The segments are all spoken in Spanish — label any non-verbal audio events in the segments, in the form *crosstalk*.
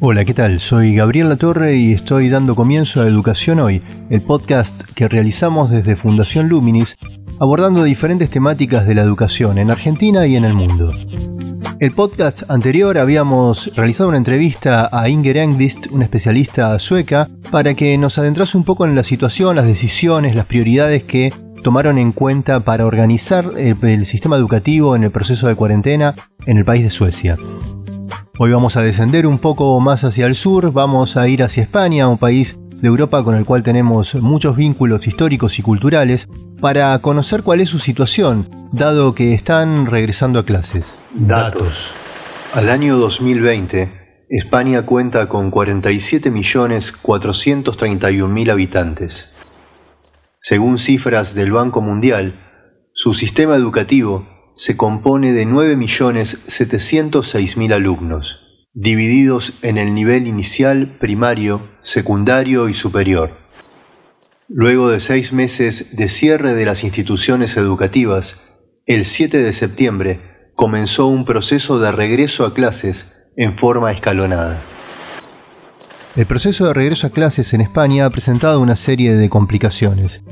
Hola, ¿qué tal? Soy Gabriel Latorre y estoy dando comienzo a Educación Hoy, el podcast que realizamos desde Fundación Luminis, abordando diferentes temáticas de la educación en Argentina y en el mundo. El podcast anterior habíamos realizado una entrevista a Inger Engvist, una especialista sueca, para que nos adentrase un poco en la situación, las decisiones, las prioridades que tomaron en cuenta para organizar el sistema educativo en el proceso de cuarentena en el país de Suecia. Hoy vamos a descender un poco más hacia el sur, vamos a ir hacia España, un país de Europa con el cual tenemos muchos vínculos históricos y culturales, para conocer cuál es su situación, dado que están regresando a clases. Datos. Al año 2020, España cuenta con 47.431.000 habitantes. Según cifras del Banco Mundial, su sistema educativo se compone de 9.706.000 alumnos, divididos en el nivel inicial, primario, secundario y superior. Luego de seis meses de cierre de las instituciones educativas, el 7 de septiembre comenzó un proceso de regreso a clases en forma escalonada. El proceso de regreso a clases en España ha presentado una serie de complicaciones.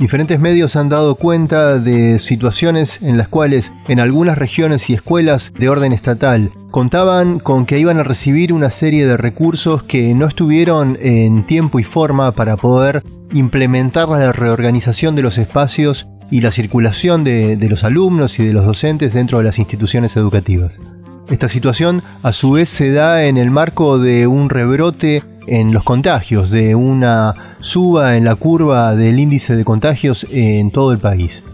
Diferentes medios han dado cuenta de situaciones en las cuales en algunas regiones y escuelas de orden estatal contaban con que iban a recibir una serie de recursos que no estuvieron en tiempo y forma para poder implementar la reorganización de los espacios y la circulación de, los alumnos y de los docentes dentro de las instituciones educativas. Esta situación a su vez se da en el marco de un rebrote en los contagios, de una suba en la curva del índice de contagios en todo el país.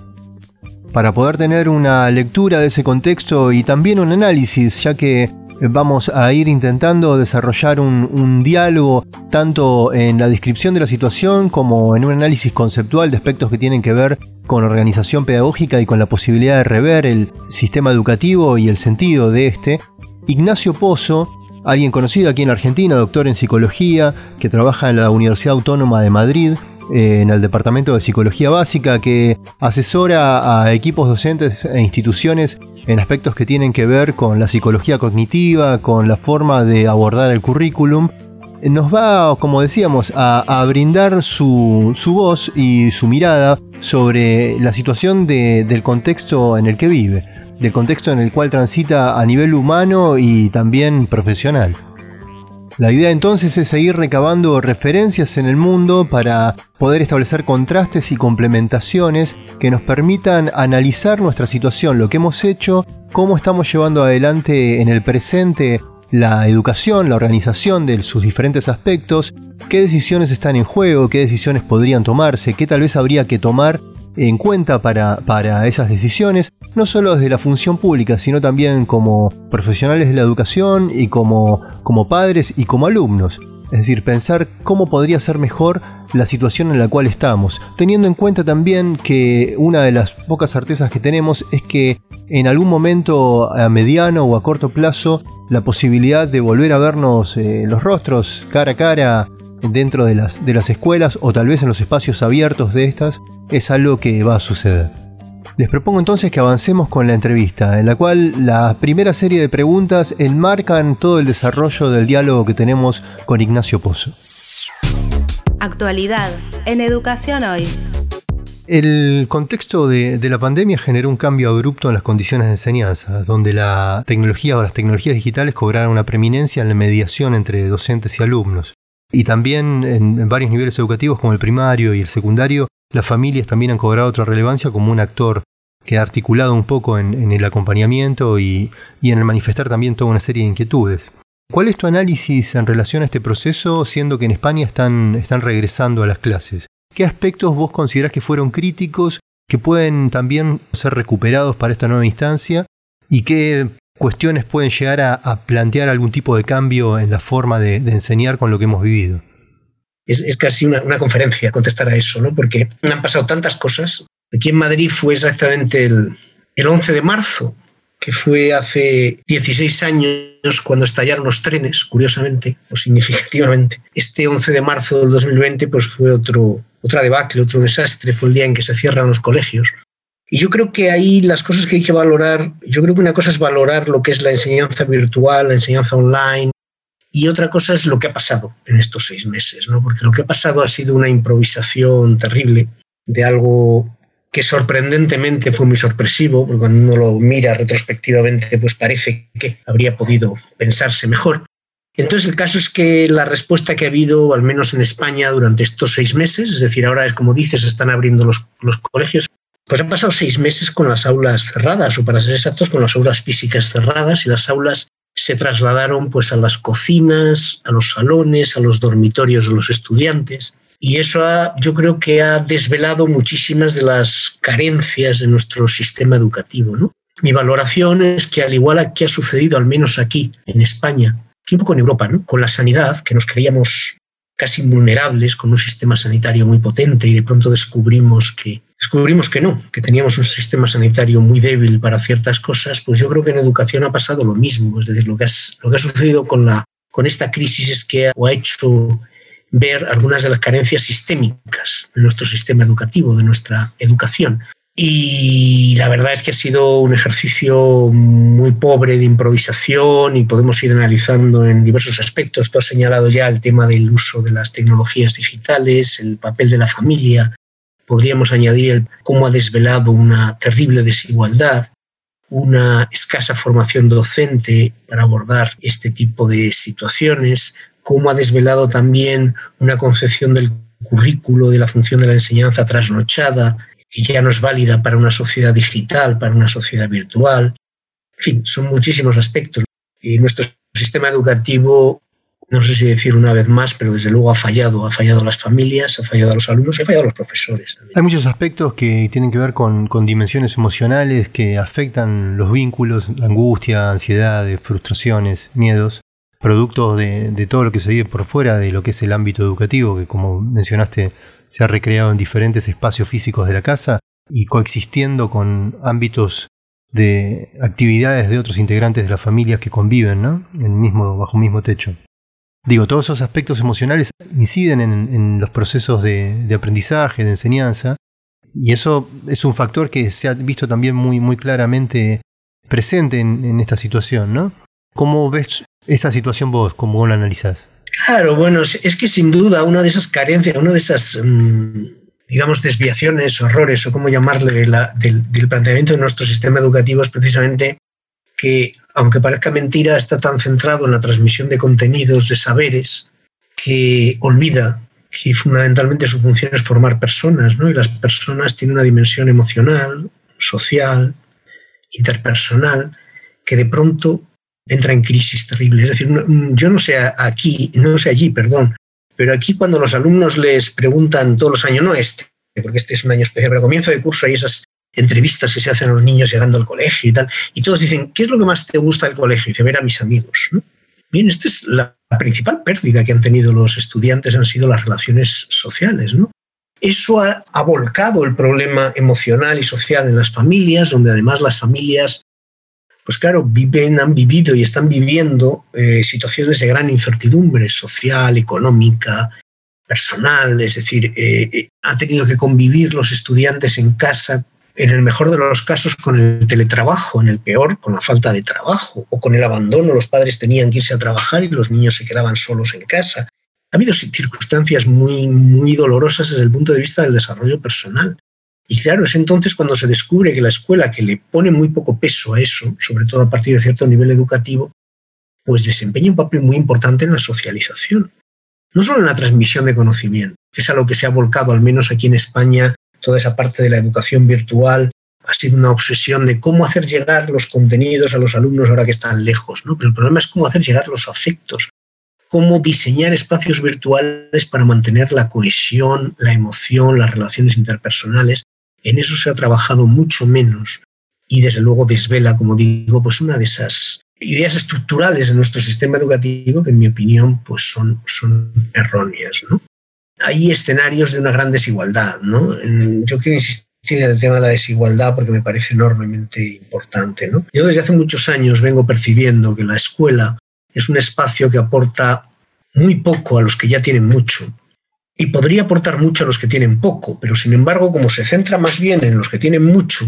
Para poder tener una lectura de ese contexto y también un análisis, ya que vamos a ir intentando desarrollar un, diálogo tanto en la descripción de la situación como en un análisis conceptual de aspectos que tienen que ver con organización pedagógica y con la posibilidad de rever el sistema educativo y el sentido de este, Ignacio Pozo alguien conocido aquí en Argentina, doctor en psicología, que trabaja en la Universidad Autónoma de Madrid, eh, en el Departamento de Psicología Básica, que asesora a equipos docentes e instituciones en aspectos que tienen que ver con la psicología cognitiva, con la forma de abordar el currículum. Nos va, como decíamos, a, brindar su, voz y su mirada sobre la situación del contexto en el que vive del contexto en el cual transita a nivel humano y también profesional. La idea entonces es seguir recabando referencias en el mundo para poder establecer contrastes y complementaciones que nos permitan analizar nuestra situación, lo que hemos hecho, cómo estamos llevando adelante en el presente la educación, la organización de sus diferentes aspectos, qué decisiones están en juego, qué decisiones podrían tomarse, qué tal vez habría que tomar en cuenta para, para esas decisiones, no solo desde la función pública, sino también como profesionales de la educación y como, como padres y como alumnos. Es decir, pensar cómo podría ser mejor la situación en la cual estamos, teniendo en cuenta también que una de las pocas certezas que tenemos es que en algún momento a mediano o a corto plazo la posibilidad de volver a vernos eh, los rostros cara a cara dentro de las, de las escuelas o tal vez en los espacios abiertos de estas es algo que va a suceder. Les propongo entonces que avancemos con la entrevista, en la cual la primera serie de preguntas enmarcan todo el desarrollo del diálogo que tenemos con Ignacio Pozo. Actualidad en Educación Hoy. El contexto de, la pandemia generó un cambio abrupto en las condiciones de enseñanza, donde la tecnología o las tecnologías digitales cobraron una preeminencia en la mediación entre docentes y alumnos. Y también en, varios niveles educativos como el primario y el secundario, las familias también han cobrado otra relevancia como un actor que ha articulado un poco en, el acompañamiento y, en el manifestar también toda una serie de inquietudes. ¿Cuál es tu análisis en relación a este proceso, siendo que en España están regresando a las clases? ¿Qué aspectos vos considerás que fueron críticos, que pueden también ser recuperados para esta nueva instancia? ¿Y qué cuestiones pueden llegar a, plantear algún tipo de cambio en la forma de, enseñar con lo que hemos vivido. es, casi una, conferencia contestar a eso, ¿no? porque han pasado tantas cosas. Aquí en Madrid fue exactamente el, el 11 de marzo, que fue hace 16 años cuando estallaron los trenes, curiosamente o significativamente. Este 11 de marzo del 2020 pues fue otro, otra debacle, otro desastre, fue el día en que se cierran los colegios. Y yo creo que ahí las cosas que hay que valorar, yo creo que una cosa es valorar lo que es la enseñanza virtual, la enseñanza online, y otra cosa es lo que ha pasado en estos seis meses, ¿no? porque lo que ha pasado ha sido una improvisación terrible de algo que sorprendentemente fue muy sorpresivo, porque cuando uno lo mira retrospectivamente, pues parece que habría podido pensarse mejor. Entonces, el caso es que la respuesta que ha habido, al menos en España, durante estos seis meses, es decir, ahora es como dices, están abriendo los, los colegios, pues han pasado seis meses con las aulas cerradas, o para ser exactos, con las aulas físicas cerradas, y las aulas se trasladaron pues a las cocinas, a los salones, a los dormitorios de los estudiantes. Y eso yo creo que ha desvelado muchísimas de las carencias de nuestro sistema educativo. ¿no? Mi valoración es que al igual que ha sucedido, al menos aquí en España, un poco en Europa, ¿no? con la sanidad, que nos creíamos casi invulnerables, con un sistema sanitario muy potente y de pronto descubrimos que, descubrimos que no, que teníamos un sistema sanitario muy débil para ciertas cosas, pues yo creo que en educación ha pasado lo mismo. Es decir, lo que, ha sucedido con, la, con esta crisis es que ha hecho ver algunas de las carencias sistémicas de nuestro sistema educativo, de nuestra educación. Y la verdad es que ha sido un ejercicio muy pobre de improvisación y podemos ir analizando en diversos aspectos. Tú has señalado ya el tema del uso de las tecnologías digitales, el papel de la familia. Podríamos añadir cómo ha desvelado una terrible desigualdad, una escasa formación docente para abordar este tipo de situaciones, cómo ha desvelado también una concepción del currículo, de la función de la enseñanza trasnochada, ya no es válida para una sociedad digital, para una sociedad virtual. En fin, son muchísimos aspectos. Y nuestro sistema educativo, no sé si decir una vez más, pero desde luego ha fallado. Ha fallado a las familias, ha fallado a los alumnos y ha fallado a los profesores. Hay muchos aspectos que tienen que ver con, con dimensiones emocionales que afectan los vínculos, angustia, ansiedades, frustraciones, miedos producto de, todo lo que se vive por fuera de lo que es el ámbito educativo, que como mencionaste se ha recreado en diferentes espacios físicos de la casa y coexistiendo con ámbitos de actividades de otros integrantes de las familias que conviven ¿no? en mismo, bajo un mismo techo. Digo, todos esos aspectos emocionales inciden en, los procesos de, aprendizaje, de enseñanza, y eso es un factor que se ha visto también muy, muy claramente presente en, en esta situación, ¿no? ¿Cómo ves esa situación vos, cómo la analizás? Claro, bueno, es que sin duda una de esas carencias, una de esas, mm, digamos, desviaciones, horrores o cómo llamarle del, planteamiento de nuestro sistema educativo es precisamente que, aunque parezca mentira, está tan centrado en la transmisión de contenidos, de saberes, que olvida que fundamentalmente su función es formar personas, ¿no? Y las personas tienen una dimensión emocional, social, interpersonal, que de pronto entra en crisis terrible. Es decir, yo no sé aquí, no sé allí, perdón, pero aquí cuando los alumnos les preguntan todos los años, no este, porque este es un año especial, pero comienzo de curso hay esas entrevistas que se hacen a los niños llegando al colegio y tal, y todos dicen, ¿qué es lo que más te gusta del colegio? Y dice, ver a mis amigos. Bien, esta es la, principal pérdida que han tenido los estudiantes, han sido las relaciones sociales, ¿no? Eso ha, ha volcado el problema emocional y social en las familias, donde además las familias pues claro, viven, han vivido y están viviendo eh, situaciones de gran incertidumbre social, económica, personal, es decir, eh, eh, ha tenido que convivir los estudiantes en casa, en el mejor de los casos con el teletrabajo, en el peor con la falta de trabajo o con el abandono, los padres tenían que irse a trabajar y los niños se quedaban solos en casa. Ha habido circunstancias muy, muy dolorosas desde el punto de vista del desarrollo personal. Y claro, es entonces cuando se descubre que la escuela, que le pone muy poco peso a eso, sobre todo a partir de cierto nivel educativo, pues desempeña un papel muy importante en la socialización. No solo en la transmisión de conocimiento, que es a lo que se ha volcado, al menos aquí en España, toda esa parte de la educación virtual, ha sido una obsesión de cómo hacer llegar los contenidos a los alumnos ahora que están lejos, ¿no? Pero el problema es cómo hacer llegar los afectos, cómo diseñar espacios virtuales para mantener la cohesión, la emoción, las relaciones interpersonales en eso se ha trabajado mucho menos y desde luego desvela, como digo, pues una de esas ideas estructurales de nuestro sistema educativo que en mi opinión pues son, son erróneas. hay escenarios de una gran desigualdad. Yo quiero insistir en el tema de la desigualdad porque me parece enormemente importante. Yo desde hace muchos años vengo percibiendo que la escuela es un espacio que aporta muy poco a los que ya tienen mucho y podría aportar mucho a los que tienen poco, pero sin embargo, como se centra más bien en los que tienen mucho,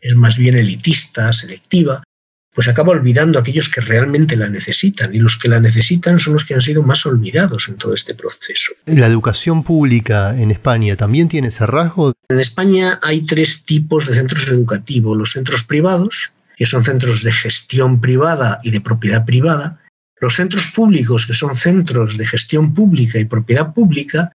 es más bien elitista, selectiva, pues acaba olvidando a aquellos que realmente la necesitan y los que la necesitan son los que han sido más olvidados en todo este proceso. ¿La educación pública en España también tiene ese rasgo? En España hay tres tipos de centros educativos. Los centros privados, que son centros de gestión privada y de propiedad privada, los centros públicos, que son centros de gestión pública y propiedad pública,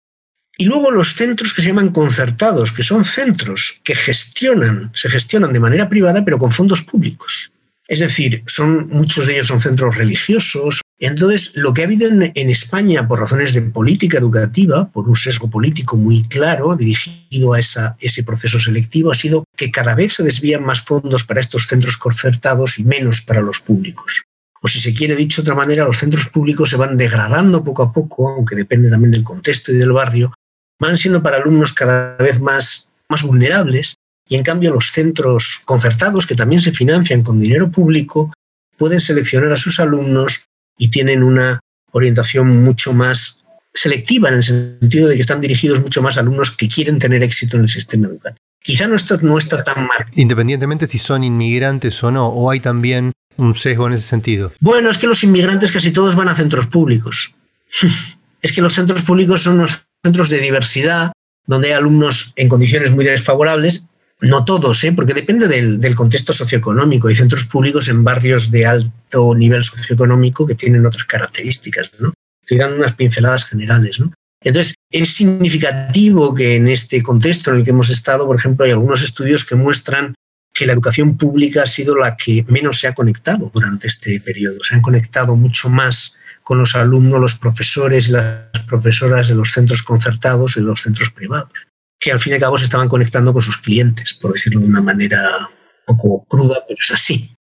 y luego los centros que se llaman concertados, que son centros que gestionan, se gestionan de manera privada, pero con fondos públicos. Es decir, son, muchos de ellos son centros religiosos. Entonces, lo que ha habido en, España por razones de política educativa, por un sesgo político muy claro dirigido a ese proceso selectivo, ha sido que cada vez se desvían más fondos para estos centros concertados y menos para los públicos. O si se quiere dicho de otra manera, los centros públicos se van degradando poco a poco, aunque depende también del contexto y del barrio, van siendo para alumnos cada vez más, más vulnerables y en cambio los centros concertados, que también se financian con dinero público, pueden seleccionar a sus alumnos y tienen una orientación mucho más selectiva en el sentido de que están dirigidos mucho más a alumnos que quieren tener éxito en el sistema educativo. Quizá no está, no está tan mal. Independientemente si son inmigrantes o no, o hay también un sesgo en ese sentido. Bueno, es que los inmigrantes casi todos van a centros públicos. *laughs* es que los centros públicos son unos centros de diversidad donde hay alumnos en condiciones muy desfavorables no todos, ¿eh? porque depende del, contexto socioeconómico. Hay centros públicos en barrios de alto nivel socioeconómico que tienen otras características. ¿no? Estoy dando unas pinceladas generales. ¿no? Entonces, es significativo que en este contexto en el que hemos estado, por ejemplo, hay algunos estudios que muestran que la educación pública ha sido la que menos se ha conectado durante este periodo. Se han conectado mucho más con los alumnos, los profesores y las profesoras de los centros concertados y de los centros privados que al fin y al cabo se estaban conectando con sus clientes, por decirlo de una manera un poco cruda, pero es así.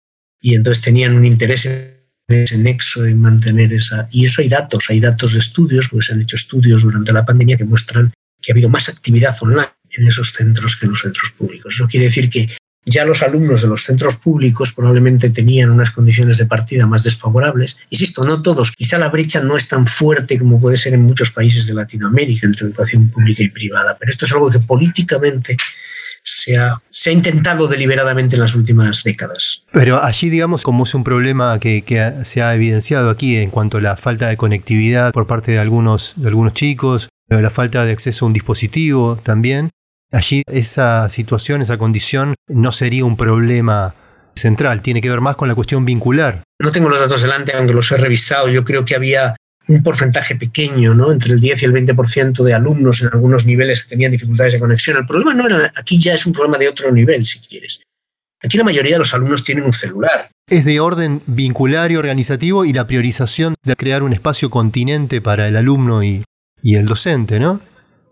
Y entonces tenían un interés en ese nexo en mantener esa... Y eso hay datos, hay datos de estudios, porque se han hecho estudios durante la pandemia que muestran que ha habido más actividad online en esos centros que en los centros públicos. Eso quiere decir que ya los alumnos de los centros públicos probablemente tenían unas condiciones de partida más desfavorables. Insisto, no todos. Quizá la brecha no es tan fuerte como puede ser en muchos países de Latinoamérica entre educación pública y privada, pero esto es algo que políticamente se ha, se ha, intentado deliberadamente en las últimas décadas. Pero allí, digamos, como es un problema que, se ha evidenciado aquí en cuanto a la falta de conectividad por parte de algunos, de algunos chicos, la falta de acceso a un dispositivo también, allí esa situación, esa condición no sería un problema central, tiene que ver más con la cuestión vincular. No tengo los datos delante, aunque los he revisado. Yo creo que había un porcentaje pequeño, ¿no? entre el 10 y el 20% de alumnos en algunos niveles que tenían dificultades de conexión. El problema no era, aquí ya es un problema de otro nivel, si quieres. Aquí la mayoría de los alumnos tienen un celular. Es de orden vincular y organizativo y la priorización de crear un espacio continente para el alumno y, y el docente, ¿no?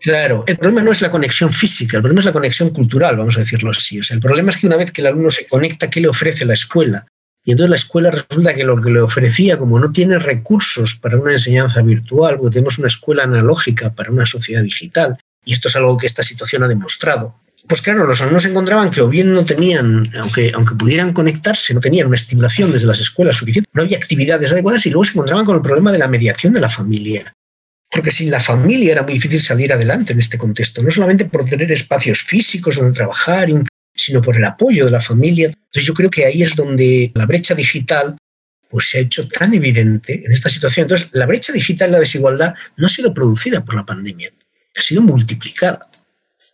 Claro, el problema no es la conexión física, el problema es la conexión cultural, vamos a decirlo así. O sea, el problema es que una vez que el alumno se conecta, ¿qué le ofrece la escuela? Y entonces la escuela resulta que lo que le ofrecía, como no tiene recursos para una enseñanza virtual, porque tenemos una escuela analógica para una sociedad digital, y esto es algo que esta situación ha demostrado, pues claro, los alumnos encontraban que o bien no tenían, aunque, aunque pudieran conectarse, no tenían una estimulación desde las escuelas suficiente, no había actividades adecuadas y luego se encontraban con el problema de la mediación de la familia porque sin la familia era muy difícil salir adelante en este contexto, no solamente por tener espacios físicos donde trabajar, sino por el apoyo de la familia. Entonces yo creo que ahí es donde la brecha digital pues, se ha hecho tan evidente en esta situación. Entonces la brecha digital la desigualdad no ha sido producida por la pandemia, ha sido multiplicada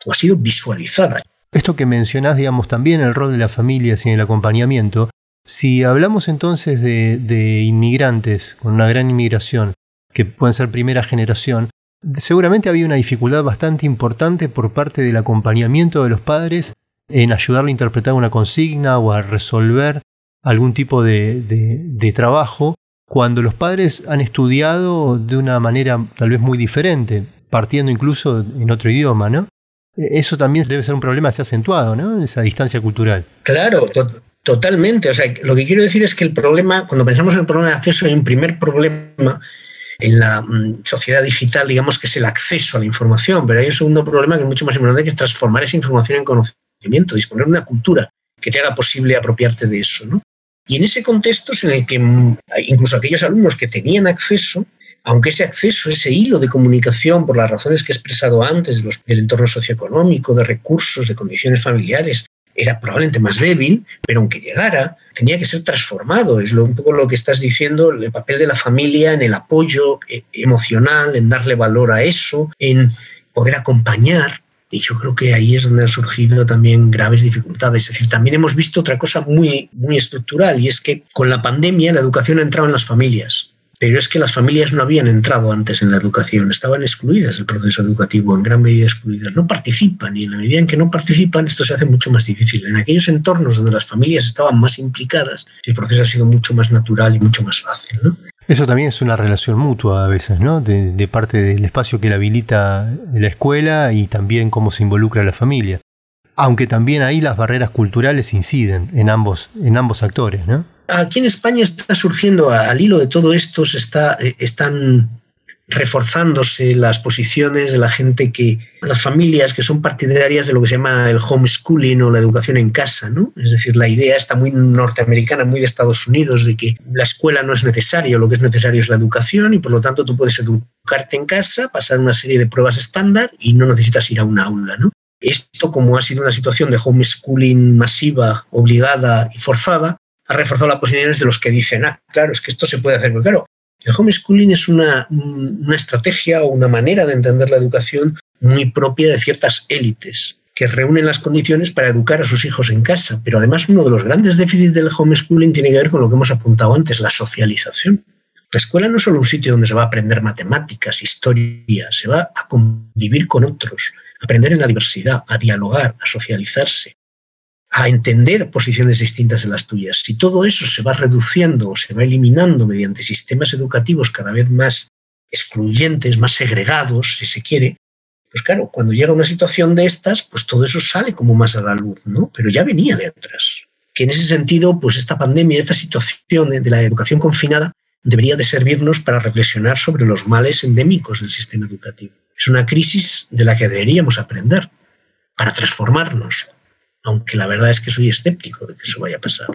o ha sido visualizada. Esto que mencionás, digamos, también el rol de la familia y el acompañamiento, si hablamos entonces de, de inmigrantes con una gran inmigración, que pueden ser primera generación, seguramente había una dificultad bastante importante por parte del acompañamiento de los padres en ayudarle a interpretar una consigna o a resolver algún tipo de, de, trabajo cuando los padres han estudiado de una manera tal vez muy diferente, partiendo incluso en otro idioma, ¿no? Eso también debe ser un problema así acentuado, ¿no? Esa distancia cultural. Claro, totalmente. O sea, lo que quiero decir es que el problema, cuando pensamos en el problema de acceso, hay un primer problema en la mm, sociedad digital, digamos que es el acceso a la información, pero hay un segundo problema que es mucho más importante, que es transformar esa información en conocimiento, disponer de una cultura que te haga posible apropiarte de eso. ¿no? Y en ese contexto es en el que mm, incluso aquellos alumnos que tenían acceso, aunque ese acceso, ese hilo de comunicación, por las razones que he expresado antes, del entorno socioeconómico, de recursos, de condiciones familiares, era probablemente más débil, pero aunque llegara, tenía que ser transformado. Es lo, un poco lo que estás diciendo, el papel de la familia en el apoyo eh, emocional, en darle valor a eso, en poder acompañar. Y yo creo que ahí es donde han surgido también graves dificultades. Es decir, también hemos visto otra cosa muy, muy estructural y es que con la pandemia la educación ha entrado en las familias. Pero es que las familias no habían entrado antes en la educación, estaban excluidas del proceso educativo, en gran medida excluidas, no participan y en la medida en que no participan esto se hace mucho más difícil. En aquellos entornos donde las familias estaban más implicadas, el proceso ha sido mucho más natural y mucho más fácil. Eso también es una relación mutua a veces, ¿no? De, parte del espacio que le habilita la escuela y también cómo se involucra la familia. Aunque también ahí las barreras culturales inciden en ambos, en ambos actores, ¿no? Aquí en España está surgiendo, al hilo de todo esto, se está, eh, están reforzándose las posiciones de la gente que, las familias que son partidarias de lo que se llama el homeschooling o la educación en casa, ¿no? Es decir, la idea está muy norteamericana, muy de Estados Unidos, de que la escuela no es necesaria, lo que es necesario es la educación y por lo tanto tú puedes educarte en casa, pasar una serie de pruebas estándar y no necesitas ir a una aula, ¿no? Esto, como ha sido una situación de homeschooling masiva, obligada y forzada, ha reforzado las posiciones de los que dicen, ah, claro, es que esto se puede hacer. Pero claro, el homeschooling es una, una estrategia o una manera de entender la educación muy propia de ciertas élites que reúnen las condiciones para educar a sus hijos en casa. Pero además uno de los grandes déficits del homeschooling tiene que ver con lo que hemos apuntado antes, la socialización. La escuela no es solo un sitio donde se va a aprender matemáticas, historia, se va a convivir con otros, aprender en la diversidad, a dialogar, a socializarse, a entender posiciones distintas de las tuyas. Si todo eso se va reduciendo o se va eliminando mediante sistemas educativos cada vez más excluyentes, más segregados, si se quiere, pues claro, cuando llega una situación de estas, pues todo eso sale como más a la luz, ¿no? Pero ya venía de atrás. Que en ese sentido, pues esta pandemia, esta situación de la educación confinada, debería de servirnos para reflexionar sobre los males endémicos del sistema educativo. Es una crisis de la que deberíamos aprender para transformarnos, aunque la verdad es que soy escéptico de que eso vaya a pasar.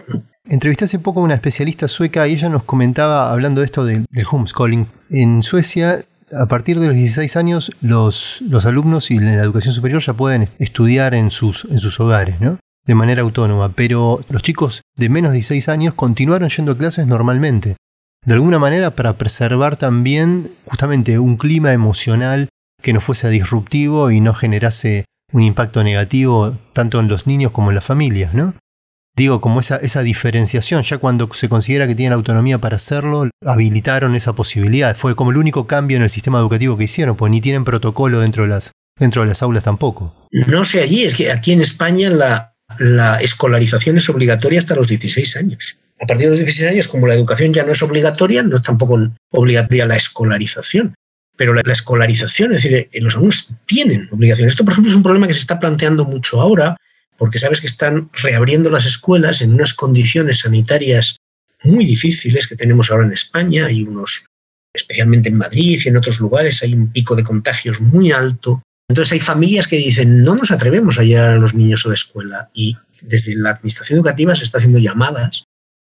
Entrevisté hace poco a una especialista sueca y ella nos comentaba, hablando de esto del, homeschooling, en Suecia a partir de los 16 años los, los alumnos y la educación superior ya pueden estudiar en sus, en sus hogares, ¿no? de manera autónoma, pero los chicos de menos de 16 años continuaron yendo a clases normalmente, de alguna manera para preservar también justamente un clima emocional que no fuese disruptivo y no generase un impacto negativo tanto en los niños como en las familias, ¿no? Digo, como esa, esa diferenciación, ya cuando se considera que tienen autonomía para hacerlo, habilitaron esa posibilidad. Fue como el único cambio en el sistema educativo que hicieron, pues ni tienen protocolo dentro de las, dentro de las aulas tampoco. No sé allí, es que aquí en España la, la escolarización es obligatoria hasta los 16 años. A partir de los 16 años, como la educación ya no es obligatoria, no es tampoco obligatoria la escolarización pero la, escolarización, es decir, eh, los alumnos tienen obligaciones. Esto, por ejemplo, es un problema que se está planteando mucho ahora, porque sabes que están reabriendo las escuelas en unas condiciones sanitarias muy difíciles que tenemos ahora en España. Hay unos, especialmente en Madrid y en otros lugares, hay un pico de contagios muy alto. Entonces hay familias que dicen, no nos atrevemos a llevar a los niños a la escuela. Y desde la Administración Educativa se está haciendo llamadas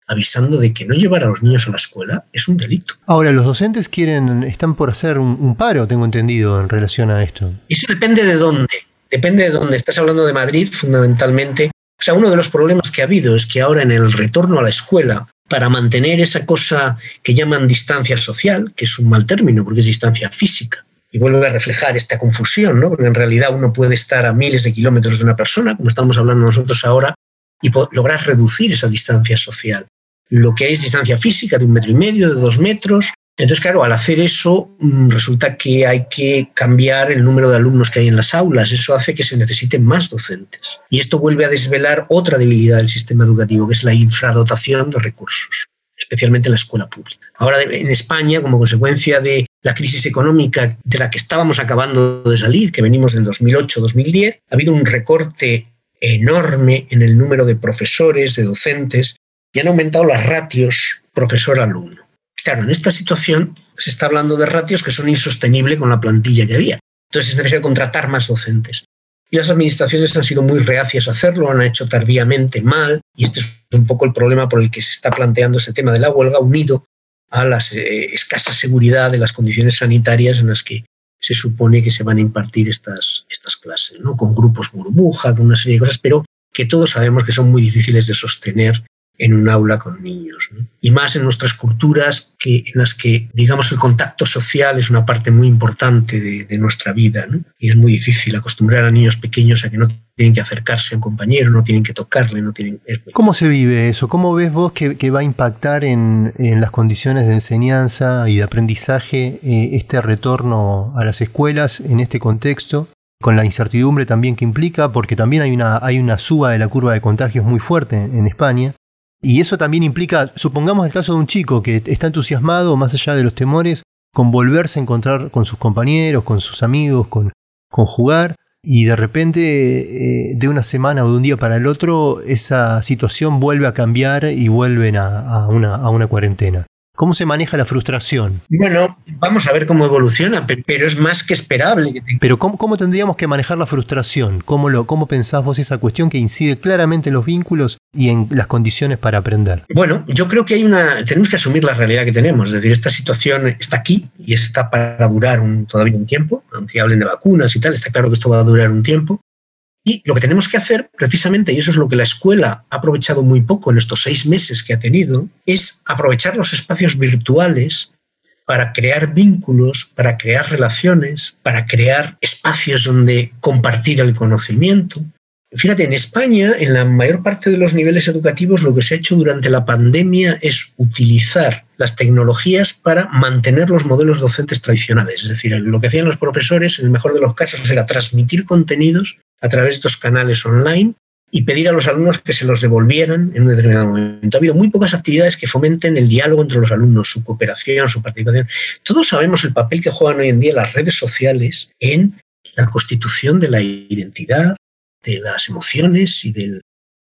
avisando de que no llevar a los niños a la escuela es un delito. Ahora, los docentes quieren, están por hacer un, paro, tengo entendido, en relación a esto. Eso depende de dónde. Depende de dónde. Estás hablando de Madrid, fundamentalmente. O sea, uno de los problemas que ha habido es que ahora en el retorno a la escuela, para mantener esa cosa que llaman distancia social, que es un mal término porque es distancia física, y vuelve a reflejar esta confusión, ¿no? porque en realidad uno puede estar a miles de kilómetros de una persona, como estamos hablando nosotros ahora, y lograr reducir esa distancia social lo que es distancia física de un metro y medio, de dos metros. Entonces, claro, al hacer eso, mm, resulta que hay que cambiar el número de alumnos que hay en las aulas. Eso hace que se necesiten más docentes. Y esto vuelve a desvelar otra debilidad del sistema educativo, que es la infradotación de recursos, especialmente en la escuela pública. Ahora, en España, como consecuencia de la crisis económica de la que estábamos acabando de salir, que venimos del 2008-2010, ha habido un recorte enorme en el número de profesores, de docentes, y han aumentado las ratios profesor-alumno. Claro, en esta situación se está hablando de ratios que son insostenibles con la plantilla que había. Entonces es necesario contratar más docentes. Y las administraciones han sido muy reacias a hacerlo, han hecho tardíamente mal, y este es un poco el problema por el que se está planteando ese tema de la huelga, unido a la eh, escasa seguridad de las condiciones sanitarias en las que se supone que se van a impartir estas, estas clases, ¿no? con grupos burbuja, con una serie de cosas, pero que todos sabemos que son muy difíciles de sostener en un aula con niños. Y más en nuestras culturas que, en las que, digamos, el contacto social es una parte muy importante de, nuestra vida. Y es muy difícil acostumbrar a niños pequeños a que no tienen que acercarse a un compañero, no tienen que tocarle, no tienen... ¿Cómo se vive eso? ¿Cómo ves vos que, va a impactar en, las condiciones de enseñanza y de aprendizaje eh, este retorno a las escuelas en este contexto? con la incertidumbre también que implica, porque también hay una, hay una suba de la curva de contagios muy fuerte en España. Y eso también implica, supongamos el caso de un chico que está entusiasmado, más allá de los temores, con volverse a encontrar con sus compañeros, con sus amigos, con, con jugar, y de repente, eh, de una semana o de un día para el otro, esa situación vuelve a cambiar y vuelven a, una, a una cuarentena. ¿Cómo se maneja la frustración? Bueno, vamos a ver cómo evoluciona, pero es más que esperable. Pero ¿cómo, tendríamos que manejar la frustración? ¿Cómo, lo, ¿Cómo pensás vos esa cuestión que incide claramente en los vínculos y en las condiciones para aprender? Bueno, yo creo que hay una. Tenemos que asumir la realidad que tenemos. Es decir, esta situación está aquí y está para durar un, todavía un tiempo. Aunque hablen de vacunas y tal, está claro que esto va a durar un tiempo. Y lo que tenemos que hacer, precisamente, y eso es lo que la escuela ha aprovechado muy poco en estos seis meses que ha tenido, es aprovechar los espacios virtuales para crear vínculos, para crear relaciones, para crear espacios donde compartir el conocimiento. Fíjate, en España, en la mayor parte de los niveles educativos, lo que se ha hecho durante la pandemia es utilizar las tecnologías para mantener los modelos docentes tradicionales. Es decir, lo que hacían los profesores, en el mejor de los casos, era transmitir contenidos a través de estos canales online y pedir a los alumnos que se los devolvieran en un determinado momento. Ha habido muy pocas actividades que fomenten el diálogo entre los alumnos, su cooperación, su participación. Todos sabemos el papel que juegan hoy en día las redes sociales en la constitución de la identidad, de las emociones y de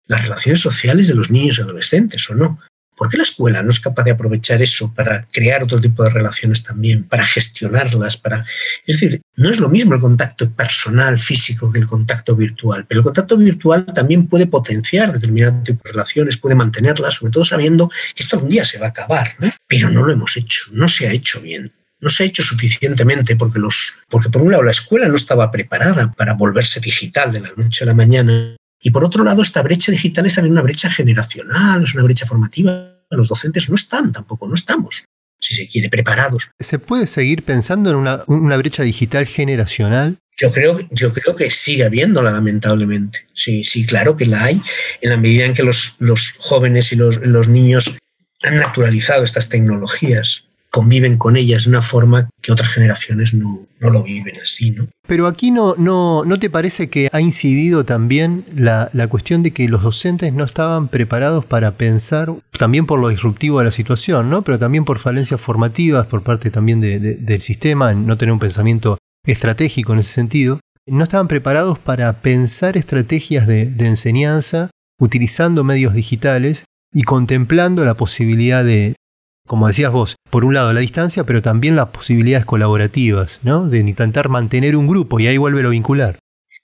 las relaciones sociales de los niños y adolescentes, ¿o no? ¿Por qué la escuela no es capaz de aprovechar eso para crear otro tipo de relaciones también, para gestionarlas? Para... Es decir, no es lo mismo el contacto personal, físico, que el contacto virtual, pero el contacto virtual también puede potenciar determinados tipos de relaciones, puede mantenerlas, sobre todo sabiendo que esto algún día se va a acabar, ¿no? pero no lo hemos hecho, no se ha hecho bien no se ha hecho suficientemente porque, los, porque por un lado la escuela no estaba preparada para volverse digital de la noche a la mañana y por otro lado, esta brecha digital es también una brecha generacional, es una brecha formativa. Los docentes no están, tampoco no estamos, si se quiere, preparados. ¿Se puede seguir pensando en una, brecha digital generacional? Yo creo, yo creo que sigue habiéndola, lamentablemente. Sí, sí, claro que la hay, en la medida en que los, los jóvenes y los, los niños han naturalizado estas tecnologías conviven con ellas de una forma que otras generaciones no, lo viven así, ¿no? Pero aquí no, no, ¿no te parece que ha incidido también la, cuestión de que los docentes no estaban preparados para pensar, también por lo disruptivo de la situación, ¿no? Pero también por falencias formativas por parte también del sistema, no tener un pensamiento estratégico en ese sentido, no estaban preparados para pensar estrategias de, de enseñanza utilizando medios digitales y contemplando la posibilidad de, como decías vos, por un lado la distancia, pero también las posibilidades colaborativas, ¿no? De intentar mantener un grupo y ahí vuelve lo vincular.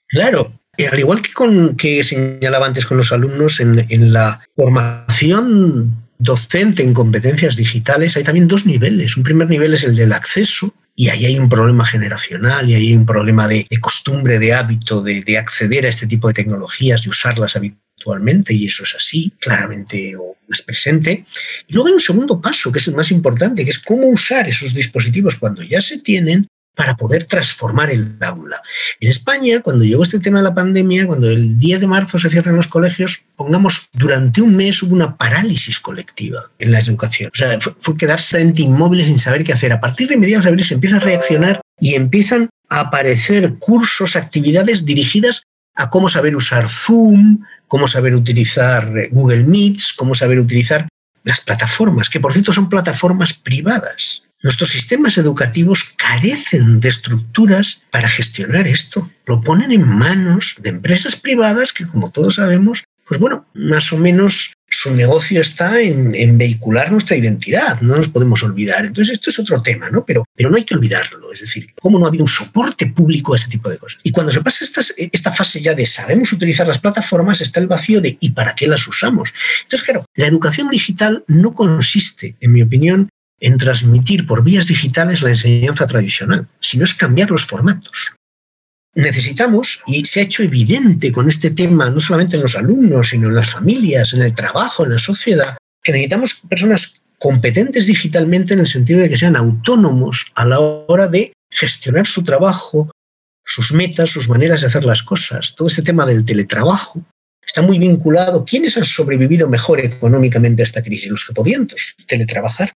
Claro, al igual que, con, que señalaba antes con los alumnos, en, la formación docente en competencias digitales hay también dos niveles. Un primer nivel es el del acceso, y ahí hay un problema generacional y ahí hay un problema de, costumbre, de hábito, de, de, acceder a este tipo de tecnologías, de usarlas habitualmente actualmente, y eso es así, claramente o más presente. Y luego hay un segundo paso, que es el más importante, que es cómo usar esos dispositivos cuando ya se tienen para poder transformar el aula. En España, cuando llegó este tema de la pandemia, cuando el 10 de marzo se cierran los colegios, pongamos, durante un mes hubo una parálisis colectiva en la educación. O sea, fue, quedarse inmóviles sin saber qué hacer. A partir de mediados de abril se empieza a reaccionar y empiezan a aparecer cursos, actividades dirigidas a cómo saber usar Zoom, cómo saber utilizar eh, Google Meets, cómo saber utilizar las plataformas, que por cierto son plataformas privadas. Nuestros sistemas educativos carecen de estructuras para gestionar esto. Lo ponen en manos de empresas privadas que, como todos sabemos, pues bueno, más o menos su negocio está en, vehicular nuestra identidad, no nos podemos olvidar. Entonces, esto es otro tema, ¿no? Pero, pero no hay que olvidarlo. Es decir, cómo no ha habido un soporte público a ese tipo de cosas. Y cuando se pasa esta, esta fase ya de sabemos utilizar las plataformas, está el vacío de ¿y para qué las usamos? Entonces, claro, la educación digital no consiste, en mi opinión, en transmitir por vías digitales la enseñanza tradicional, sino es cambiar los formatos necesitamos, y se ha hecho evidente con este tema, no solamente en los alumnos, sino en las familias, en el trabajo, en la sociedad, que necesitamos personas competentes digitalmente en el sentido de que sean autónomos a la hora de gestionar su trabajo, sus metas, sus maneras de hacer las cosas. Todo este tema del teletrabajo está muy vinculado. ¿Quiénes han sobrevivido mejor económicamente a esta crisis? Los que podían teletrabajar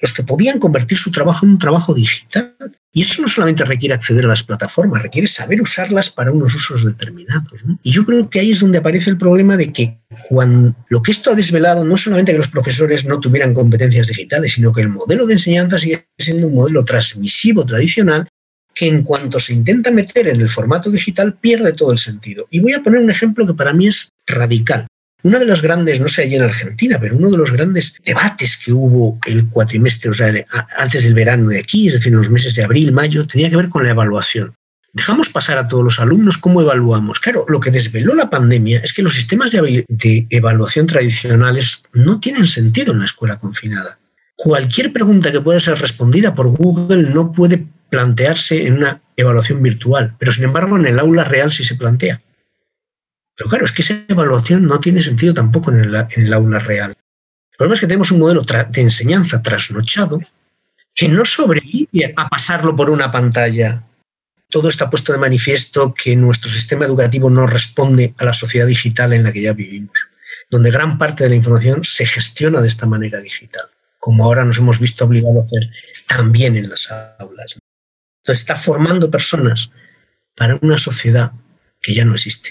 los que podían convertir su trabajo en un trabajo digital. Y eso no solamente requiere acceder a las plataformas, requiere saber usarlas para unos usos determinados. Y yo creo que ahí es donde aparece el problema de que cuando lo que esto ha desvelado no solamente que los profesores no tuvieran competencias digitales, sino que el modelo de enseñanza sigue siendo un modelo transmisivo tradicional que en cuanto se intenta meter en el formato digital pierde todo el sentido. Y voy a poner un ejemplo que para mí es radical. Una de las grandes, no sé allí en Argentina, pero uno de los grandes debates que hubo el cuatrimestre, o sea, antes del verano de aquí, es decir, en los meses de abril, mayo, tenía que ver con la evaluación. Dejamos pasar a todos los alumnos cómo evaluamos. Claro, lo que desveló la pandemia es que los sistemas de, de evaluación tradicionales no tienen sentido en la escuela confinada. Cualquier pregunta que pueda ser respondida por Google no puede plantearse en una evaluación virtual, pero sin embargo en el aula real sí se plantea. Pero claro, es que esa evaluación no tiene sentido tampoco en el, aula real. El problema es que tenemos un modelo de enseñanza trasnochado que no sobrevive a pasarlo por una pantalla. Todo está puesto de manifiesto que nuestro sistema educativo no responde a la sociedad digital en la que ya vivimos, donde gran parte de la información se gestiona de esta manera digital, como ahora nos hemos visto obligados a hacer también en las aulas. Entonces está formando personas para una sociedad que ya no existe.